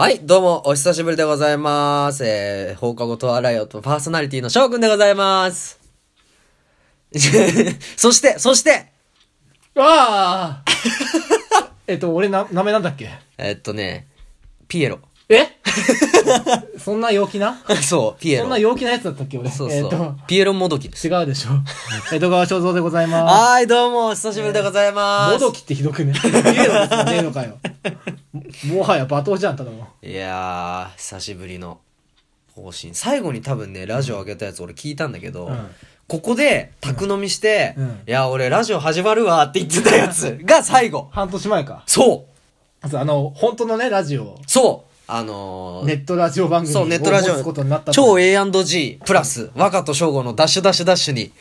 はい、どうも、お久しぶりでございます。えー、放課後とあらよとパーソナリティの翔くんでございます。そして、そして、ああ えっと、俺な、名前なんだっけ？えっとね、ピエロ。え？そんな陽気な？そう、ピエロ。そんな陽気なやつだったっけ俺。そうそう、えっと、ピエロもどきです。違うでしょ。江戸川正蔵でございまはーい、どうも、お久しぶりでございす。ます。もどきってひどくね？ピエロですよねえのかよ。ももはや罵倒じゃん、ただの。いやー、久しぶりの更新。最後に多分ね、ラジオ上げたやつ俺聞いたんだけど、うんここで、宅飲みして、うんいや、俺ラジオ始まるわって言ってたやつが最後。半年前か。そうあの、本当のね、ラジオ、そうあのーネットラジオ番組そう、ネットラジを持つことになった超 A&G プラス、若と翔吾のダッシュダッシュダッシュに。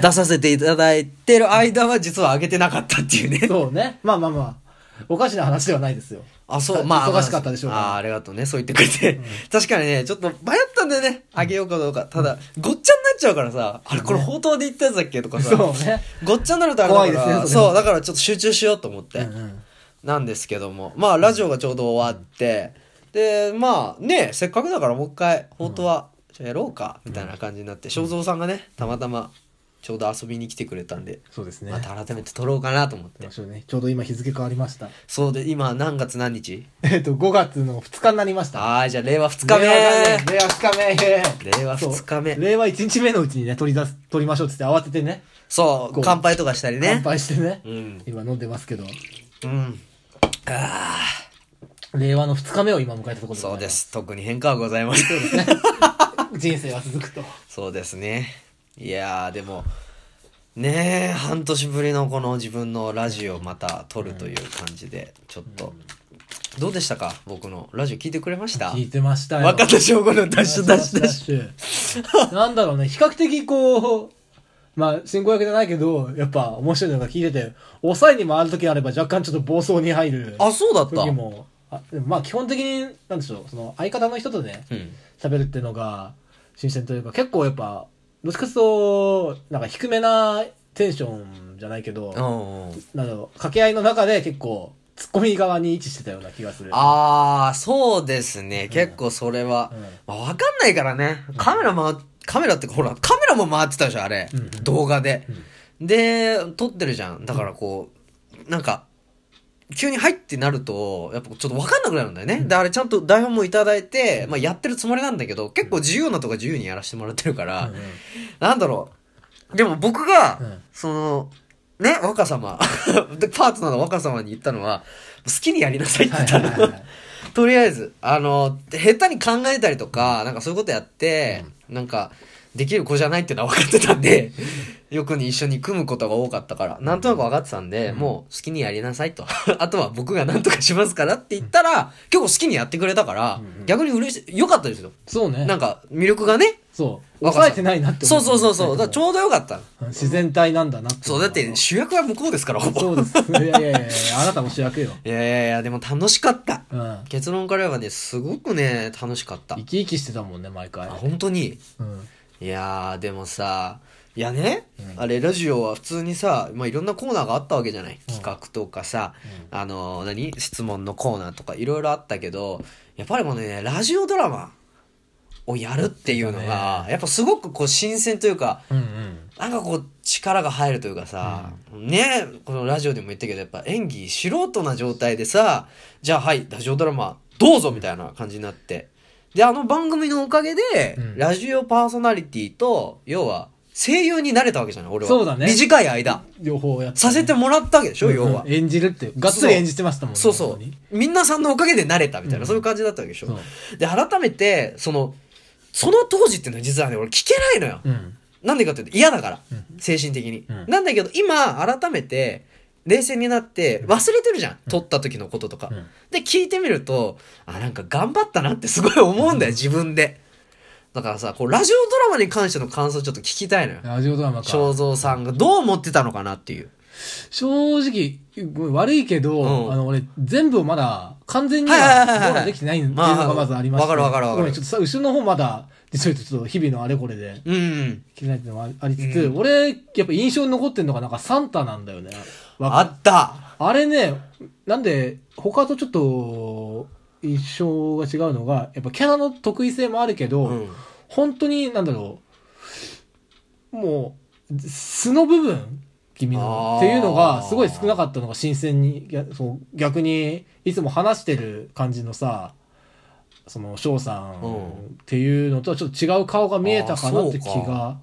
出させていただいてる間は実は上げてなかったっていうね。そうね。まあまあまあ。おかしな話ではないですよ。あ、そう、まあ。忙しかったでしょうああー、ありがとうね。そう言ってくれて。確かにね、ちょっと迷ったんだよね。あげようかどうか。ただ、ごっちゃになっちゃうからさ、あれ、これ放答で言ったやつだっけとかさ。そうね。ごっちゃになるとあれだから。怖いですねそう、だからちょっと集中しようと思って。うんうんなんですけども。まあ、ラジオがちょうど終わって、で、まあ、ね、せっかくだからもう一回、放答は、じゃあやろうか、みたいな感じになって、正蔵さんがね、たまたま、ちょうど遊びに来てくれたんで、そうですね。また改めて撮ろうかなと思って。ちょうどねちょうど今日付変わりました。そうで、今何月何日？えっと、5月の2日になりました。ああ、じゃあ令和2日目令和元年令和2日目令和2日目令和1日目のうちにね、取り出す、取りましょうって言って慌ててね、そう、乾杯とかしたりね乾。杯してね、うん。今飲んでますけど、うん。あ令和の2日目を今迎えたところあ、でそうで。す。特に変化はございません。人生は続くと。そうですね。いやー、でも、ねえ、半年ぶりのこの自分のラジオまた撮るという感じで、ちょっと、どうでしたか？僕のラジオ聞いてくれました？聞いてましたよ。若田翔吾のダッシュダッシュダッシュ。シュ。なんだろうね、比較的こう、まあ、進行役じゃないけど、やっぱ面白いのが聞いてて、抑えに回るときあれば若干ちょっと暴走に入るあ、そうだった時も、あでもまあ基本的に、なんでしょう、その相方の人とね、うん。喋るっていうのが新鮮というか結構やっぱどっちかというとなんか低めなテンションじゃないけど、うんうん。なんだろう掛け合いの中で結構ツッコミ側に位置してたような気がするああ、そうですね。結構それは、うんまあ、わかんないからね。カメラ回っ、カメラってかほら、カメラも回ってたでしょ、あれ。うんうん動画で、で、撮ってるじゃん。だからこう、なんか、急に入ってなると、やっぱちょっとわかんなくなるんだよね。で、あれちゃんと台本もいただいて、まあやってるつもりなんだけど、結構自由なとこ自由にやらせてもらってるから、うんうん。なんだろう。でも僕が、うん。その、ね、若様、でパートナーの若様に言ったのは、好きにやりなさいってはい言ったの。はいはいはいとりあえず、あの、下手に考えたりとか、なんかそういうことやって、なんか、できる子じゃないっていうのは分かってたんで、よくに一緒に組むことが多かったから、なんとなく分かってたんで、もう好きにやりなさいと。あとは僕が何とかしますからって言ったら、結構好きにやってくれたから、逆に嬉しい、良かったですよ。そうねなんか、魅力がね。そう若さ抑えてないなってそう思そうそうそう。だからちょうどよかった。うん自然体なんだなってそう、だって主役は向こうですから、ほぼ。そうですいやいやいやいやあなたも主役よいや いやいや、でも楽しかった。うん結論から言えばね、すごくね、楽しかった生。き生きしてたもんね毎回あ、本当に。うんいやー、でもさ、いやね、うん。あれ、ラジオは普通にさ、まあ、いろんなコーナーがあったわけじゃない。企画とかさ、うあのー何？質問のコーナーとかいろいろあったけど、やっぱりこのね、ラジオドラマをやるっていうのが、ね。やっぱすごくこう新鮮というか、うんうん。なんかこう力が入るというかさ、ね、このラジオでも言ったけど、やっぱ演技素人な状態でさ、じゃあはい、ラジオドラマどうぞみたいな感じになって。で、あの番組のおかげで、うん。ラジオパーソナリティと、要は声優になれたわけじゃない俺は。そうだね。短い間。両方やってさせてもらったわけでしょ、要はうん。演じるってがっつり演じてましたもんねそうそう。本当に。みんなさんのおかげでなれたみたいな、うん。そういう感じだったわけでしょ。で、改めて、その、その当時っていうのは実はね、俺聞けないのよ。うん。なんでかっていうと嫌だから、うん。精神的に、うん。なんだけど今改めて冷静になって忘れてるじゃん、撮った時のこととか、うん。で聞いてみるとあなんか頑張ったなってすごい思うんだよ自分でだからさこうラジオドラマに関しての感想ちょっと聞きたいのよ。ラジオドラマか。正蔵さんがどう思ってたのかなっていう。正直、悪いけど、うん。あの、俺、全部をまだ、完全にはできてないっていうのがまずありまして。わかるわかるわかる。ちょっとさ、後ろの方まだ、実はちょっと日々のあれこれで、うんうん聞けないっていうのもありつつ、うん。俺、やっぱ印象に残ってるのがなんかサンタなんだよね。わあった。あれね、なんで、他とちょっと、印象が違うのが、やっぱキャラの得意性もあるけど、うん本当に、なんだろう、もう、素の部分君のっていうのがすごい少なかったのが新鮮に、やそう逆にいつも話してる感じのさ、その翔さうんんっていうのとはちょっと違う顔が見えたかなって気が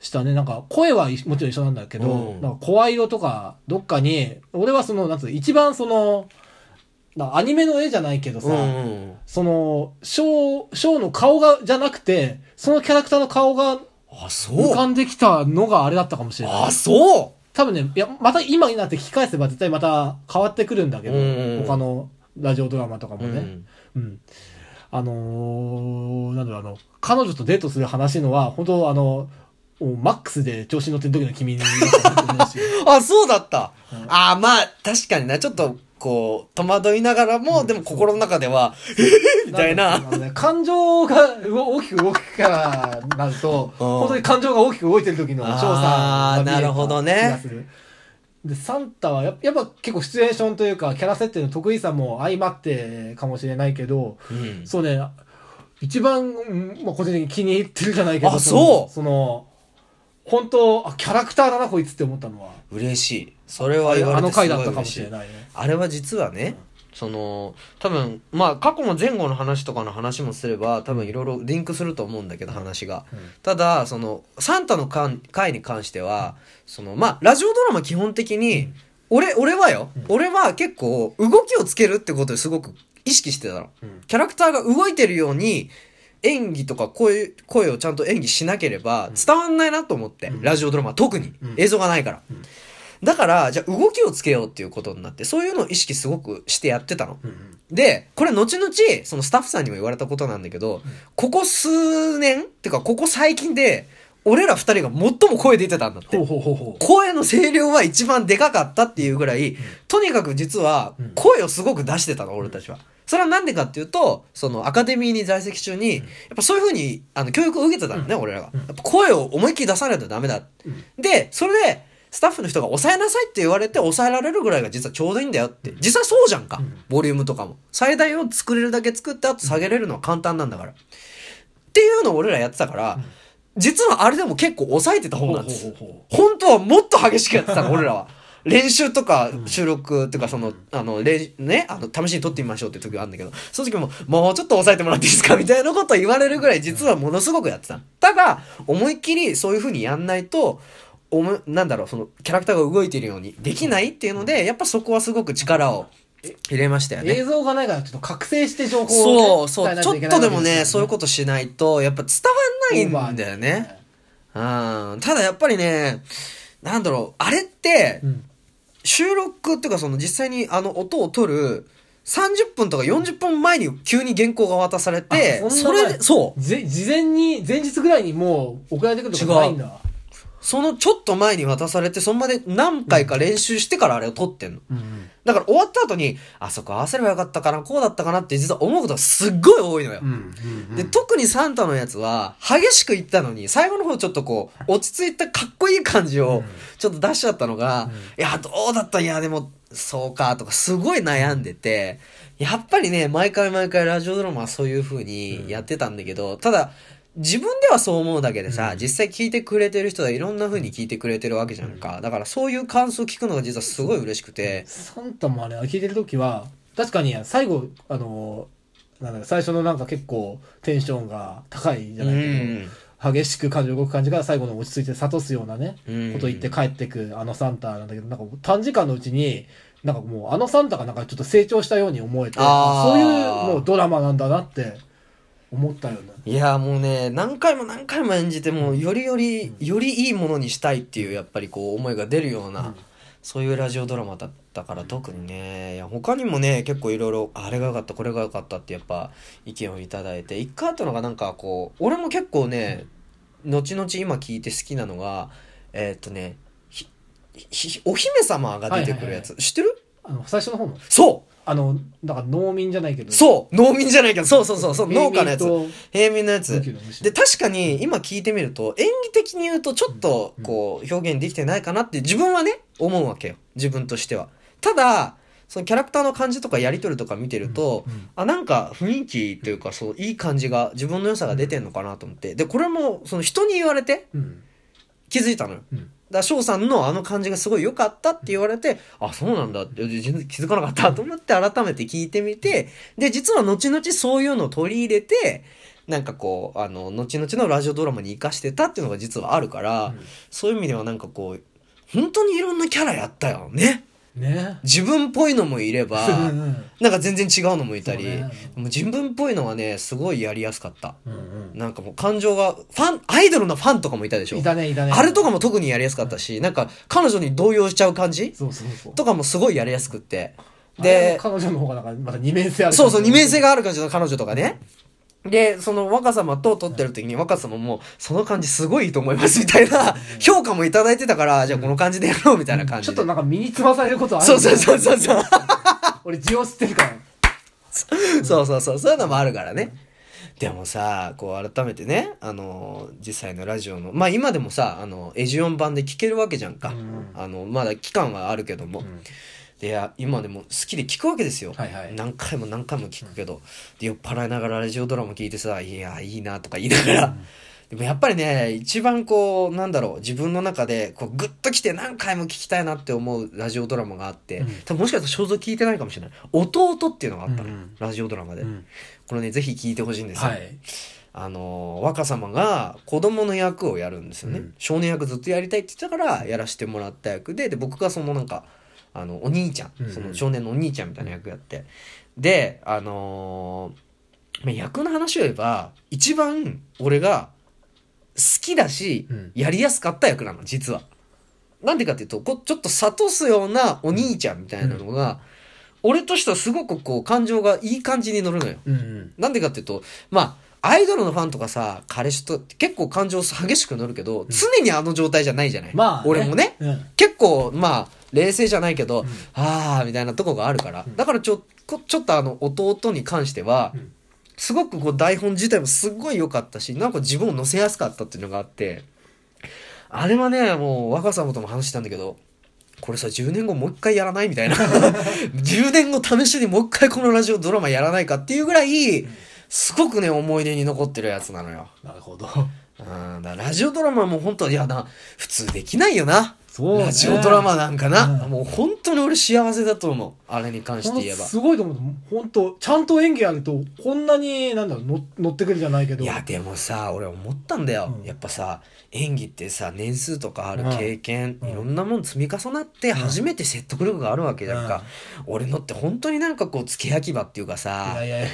したね。なんか声はもちろん一緒なんだけど、うんなんか声色とかどっかに、俺はその、なんつうの一番その、なアニメの絵じゃないけどさ、うんうんその、ショー、ショーの顔が、じゃなくて、そのキャラクターの顔があそう浮かんできたのがあれだったかもしれない。あそう多分ね、いや、また今になって聞き返せば絶対また変わってくるんだけど、うん他のラジオドラマとかもね。うんうん。あのー、なんだろう、あの、彼女とデートする話のは、本当あの、もうマックスで調子に乗ってる時の君に、あ、そうだった。あーまあ、確かにな、ちょっと、こう、戸惑いながらも、でも心の中では、え ーみたいな。んだろうあのね感情が大きく動くからなると、本当に感情が大きく動いてる時の翔さんが見えなるほどね。気がする。で、サンタはやっぱやっぱ結構シチュエーションというか、キャラ設定の得意さも相まってかもしれないけど、うん。そうね、一番、うんまあ、個人的に気に入ってるじゃないけど、あそう。その、本当あ、キャラクターだな、こいつって思ったのは。嬉しい。それは言われてあの回だったかもしれ。ないね。あれは実はね、その、多分、まあ、過去の前後の話とかの話もすれば、多分いろいろリンクすると思うんだけど、話が。うんただ、その、サンタの回回に関しては、その、まあ、ラジオドラマ基本的に、俺、俺はよ、俺は結構、動きをつけるってことですごく意識してたの。うんキャラクターが動いてるように、演技とか声、声をちゃんと演技しなければ伝わんないなと思って、うん。ラジオドラマは特に。うん。映像がないから。ん。だから、じゃあ動きをつけようっていうことになって、そういうのを意識すごくしてやってたの。うんで、これ後々、そのスタッフさんにも言われたことなんだけど、ここ数年ってか、ここ最近で、俺ら二人が最も声出てたんだって。声の声量は一番でかかったっていうぐらい、とにかく実はうん。声をすごく出してたの、俺たちは。それはなんでかっていうと、そのアカデミーに在籍中に、やっぱそういう風に、あの、教育を受けてたのね、俺らが。うんやっぱ声を思いっきり出さないとダメだ。うんで、それで、スタッフの人が抑えなさいって言われて抑えられるぐらいが実はちょうどいいんだよって。実際そうじゃんかうん。ボリュームとかも。最大を作れるだけ作って、あと下げれるのは簡単なんだから。っていうのを俺らやってたから、実はあれでも結構抑えてた方なんです。本当はもっと激しくやってたの、俺らは。練習とか収録っていうかその、あの、練ね、あの、試しに撮ってみましょうっていう時があるんだけど、その時も、もうちょっと抑えてもらっていいですか？みたいなことを言われるぐらい実はものすごくやってた。ただ、思いっきりそういう風にやんないと、おもなんだろう、その、キャラクターが動いているようにできないっていうので、やっぱそこはすごく力を入れましたよう。ね。映像がないからちょっと覚醒して情報をね、そうそう、ちょっとでもね、そういうことしないと、やっぱ伝わんないんだよね。うん。ただやっぱりね、なんだろう、あれってう、ん。収録っていうかその実際にあの音を取る30分とか40分前に急に原稿が渡されて、あそれで、そう、ぜ事前に、前日ぐらいにもう送られてくるとかないんだ。そのちょっと前に渡されて、そのまで何回か練習してからあれを撮ってんの。うん。だから終わった後に、あそこ合わせればよかったかな、こうだったかなって実は思うことがすっごい多いのよ。うん。で、特にサンタのやつは、激しく言ったのに、最後の方ちょっとこう、落ち着いたかっこいい感じを、ちょっと出しちゃったのが、いや、どうだったいや、でも、そうか、とか、すごい悩んでて、やっぱりね、毎回毎回ラジオドラマはそういう風にやってたんだけど、ただ、自分ではそう思うだけでさ、実際聞いてくれてる人はいろんな風に聞いてくれてるわけじゃんか。だからそういう感想を聞くのが実はすごい嬉しくて、サンタもあれ、聞いてるときは、確かに最後、あの、なんだ最初のなんか結構テンションが高いじゃないけど、激しく感情動く感じが最後の落ち着いて諭すようなね、うん。こと言って帰ってくあのサンタなんだけど、なんか短時間のうちに、なんかもうあのサンタがなんかちょっと成長したように思えて、そういうもうドラマなんだなって思ったよね。いやもうね何回も何回も演じてもうよりよりよりいいものにしたいっていうやっぱりこう思いが出るような、うん。そういうラジオドラマだったから特にね。いや他にもね結構いろいろあれが良かったこれが良かったってやっぱ意見をいただいて。一回あったのがなんかこう俺も結構ね後々今聞いて好きなのがえーっとねひひお姫様が出てくるやつ、知ってる？あの、最初の方の、そうあの、なんか農民じゃないけど、そう農民じゃないけどそうそうそうそう農家のやつ平民のやつで、確かに今聞いてみると、演技的に言うとちょっとこう表現できてないかなって自分はね、思うわけよ。自分としては。ただ、そのキャラクターの感じとかやり取りとか見てると、うんうんあ、なんか雰囲気というか、そう、いい感じが、自分の良さが出てんのかなと思って。で、これも、その人に言われてうん。気づいたのよ。うん。だ翔さんのあの感じがすごい良かったって言われて、あ、そうなんだって全然気づかなかったと思って改めて聞いてみて、で、実は後々そういうのを取り入れて、なんかこう、あの、後々のラジオドラマに活かしてたっていうのが実はあるから、うんそういう意味ではなんかこう、本当にいろんなキャラやったよね。ね。自分っぽいのもいれば、うんうんなんか全然違うのもいたり、ねもう自分っぽいのはね、すごいやりやすかった。うんうん。なんかもう感情が、ファン、アイドルのファンとかもいたでしょいたね、いたね。あれとかも特にやりやすかったし、なんか彼女に動揺しちゃう感じそうそうそう。とかもすごいやりやすくって。で、で、彼女の方がなんかまた二面性ある。そうそう、二面性がある感じの彼女とかね。で、その若様と撮ってる時に若様も、その感じすごいいいと思います みたいな評価もいただいてたから、じゃあこの感じでやろうみたいな感じで。ちょっとなんか身につまされることあるそうそうそうそうそう。俺、字を知ってるから。そうそうそう、そういうのもあるからね。でもさ、こう改めてね、あの、実際のラジオの、まあ今でもさ、あの、エジオン版で聞けるわけじゃんか。うんあの、まだ期間はあるけども。んで、いや今でも好きで聞くわけですよ。はいはい。何回も何回も聞くけど、で、酔っ払いながらラジオドラマ聞いてさ、いや、いいなとか言いながら、でもやっぱりね、一番こう、なんだろう、自分の中で、こう、グッと来て何回も聞きたいなって思うラジオドラマがあって、うん。多分もしかしたら肖像聞いてないかもしれない。弟っていうのがあったの、うんうん。ラジオドラマで。うん。これね、ぜひ聞いてほしいんですよ。はい。あのー若様が子供の役をやるんですよね、うん。少年役ずっとやりたいって言ってたからやらせてもらった役で。で僕がそのなんかあのお兄ちゃん、うんうん。その少年のお兄ちゃんみたいな役やって。であのーまあ役の話を言えば一番俺が好きだし、うん。やりやすかった役なの実は。なんでかっていうとこちょっと諭すようなお兄ちゃんみたいなのが、俺としてはすごくこう感情がいい感じに乗るのよ。うんうん。なんでかっていうと、まあ、アイドルのファンとかさ、彼氏と結構感情激しく乗るけど、常にあの状態じゃないじゃない？まあ、俺もね、うん。結構、まあ、冷静じゃないけど、あー、みたいなとこがあるから。だからちょ、こちょっとあの、弟に関しては、うん。すごくこう台本自体もすっごい良かったし、なんか自分を乗せやすかったっていうのがあって、あれはね、もう若様とも話したんだけど、これさ、10年後もう一回やらない？みたいな。10年後試しにもう一回このラジオドラマやらないかっていうぐらい、すごくね、思い出に残ってるやつなのよ。なるほど。うん、だラジオドラマも本当いやな、普通できないよな。そうねラジオドラマなんかな。うんもう本当に俺幸せだと思う。あれに関して言えば。すごいと思う。本当ちゃんと演技あると、こんなに、なんだろう、の乗ってくるじゃないけど。いや、でもさ、俺思ったんだよ。うんやっぱさ、演技ってさ、年数とかあるうん経験、うんいろんなもん積み重なって初めて説得力があるわけじゃんか。俺のって本当になんかこう、付け焼き場っていうかいさや、いやいや。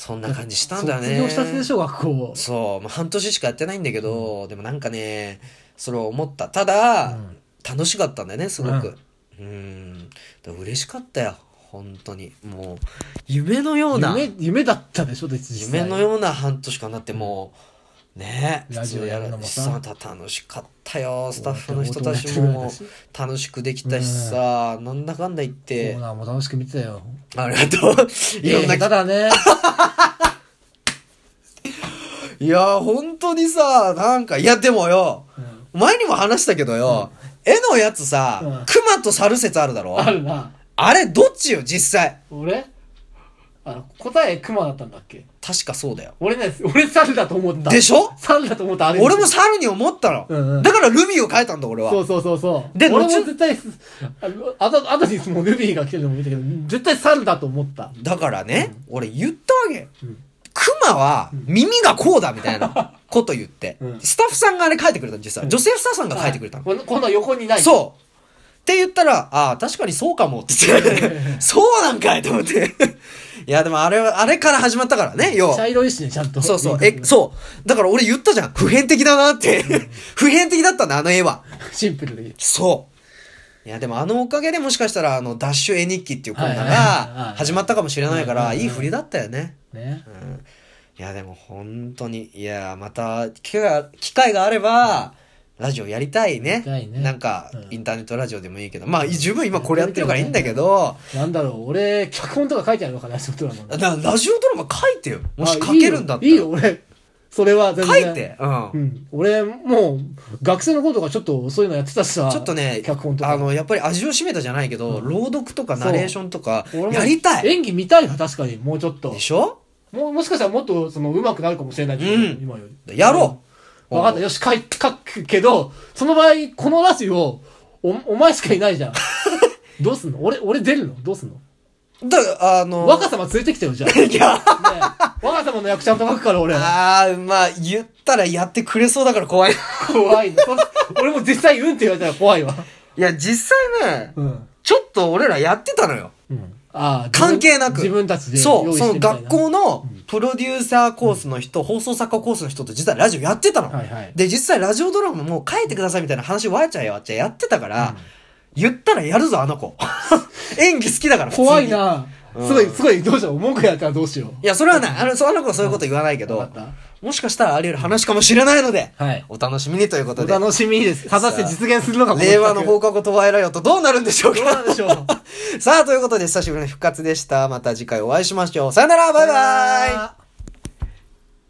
そんな感じしたんだよね。卒業したてでしょ、学校。そう、まあ、半年しかやってないんだけど、でもなんかね、それを思った。ただ、うん楽しかったんだよね、すごく。うん。だから嬉しかったよ。本当に。もう、夢のような、夢、夢だったでしょ、夢のような半年間なってもう、ねラジオやるのもさ楽しかったよ。スタッフの人たち音も楽しくできたしさ、なんだかんだ言っコてー、ナーも楽しく見てたよ。ありがとう。いろんな、ただね。いや、本当にさ、なんか、いや、でもよ、前にも話したけどよ、絵のやつさ、うん熊と猿説あるだろ？あるな。あれ、どっちよ、実際？俺？あの、答えクマだったんだっけ？確かそうだよ。俺ね、俺猿だと思った。でしょ？猿だと思った、あれ。俺も猿に思ったの。うんうんだからルビーを変えたんだ、俺は。そうそうそうそう。で俺も後絶対、あと、あとにもうルビーが来てるのも見たけど、絶対猿だと思った。だからね、俺言ったわけ。うん熊は耳がこうだみたいな こと言って、うんスタッフさんがあれ書いてくれたの、実際。女性スタッフさんが書いてくれたの。このこの横にない。そう。って言ったら、ああ、確かにそうかもって言って、そうなんかいと思って。いや、でもあれは、あれから始まったからね、要は。茶色いしね、ちゃんと。そうそう。え、そう。だから俺言ったじゃん。普遍的だなって。普遍的だったんだ、あの絵は。シンプルで。そう。いや、でもあのおかげでもしかしたら、あの、ダッシュ絵日記っていうコーナーが始まったかもしれないから、うんうんうんいい振りだったよね。ね。うん。いや、でも本当に、いや、また、機会が、機会があれば、ラジオやりたいね。ねなんかうん、インターネットラジオでもいいけど、まあ、十分今これやってるからいいんだけど、なんだろう、俺、脚本とか書いてあるのかな、仕事だもん。なラジオドラマ書いてよ。もし書けるんだったら。あいいよ、いいよ俺。それは全然。書いて。うんう。ん。俺、もう、学生の頃とかちょっとそういうのやってたしさ。ちょっとね脚本と、か。あの、やっぱり味を占めたじゃないけど、朗読とかナレーションとかやりたい。演技見たいな、確かに。もうちょっとで。しょ？もう、もしかしたらもっと、その、上手くなるかもしれないうん今より。やろう分かった。よし、書い、書くけど、その場合、このラジオ、お、お前しかいないじゃん。どうすんの？俺、俺出るの？どうすんの？だから、あの、若様連れてきてよ、じゃあ。ね いや、え若様の役ちゃんと書くから、俺。あー、まあ、言ったらやってくれそうだから怖い。怖いの。そ俺も実際うんって言われたら怖いわ。いや、実際ね、うん。ちょっと俺らやってたのよ。うん。ああ、関係なく。自分たちでそう、用意しそのてみたいな学校のプロデューサーコースの人、放送作家コースの人と実はラジオやってたの。はいはいで、実際ラジオドラマもう書いてくださいみたいな話わちゃやわちゃやってたから、言ったらやるぞ、あの子。演技好きだから。怖い。な。うんすごい、すごい、どうしよう。文句やったらどうしよいや、それはない。あの、そあの子はそういうこと言わないけどもしかしたらあり得る話かもしれないので、う。はい。お楽しみにということで。お楽しみです。果たして実現するのかこ令和の放放課後トワイライオットどうなるんでしょうどうなんかでしょう。さあ、ということで久しぶりの復活でした。また次回お会いしましょう。さよならバイバイ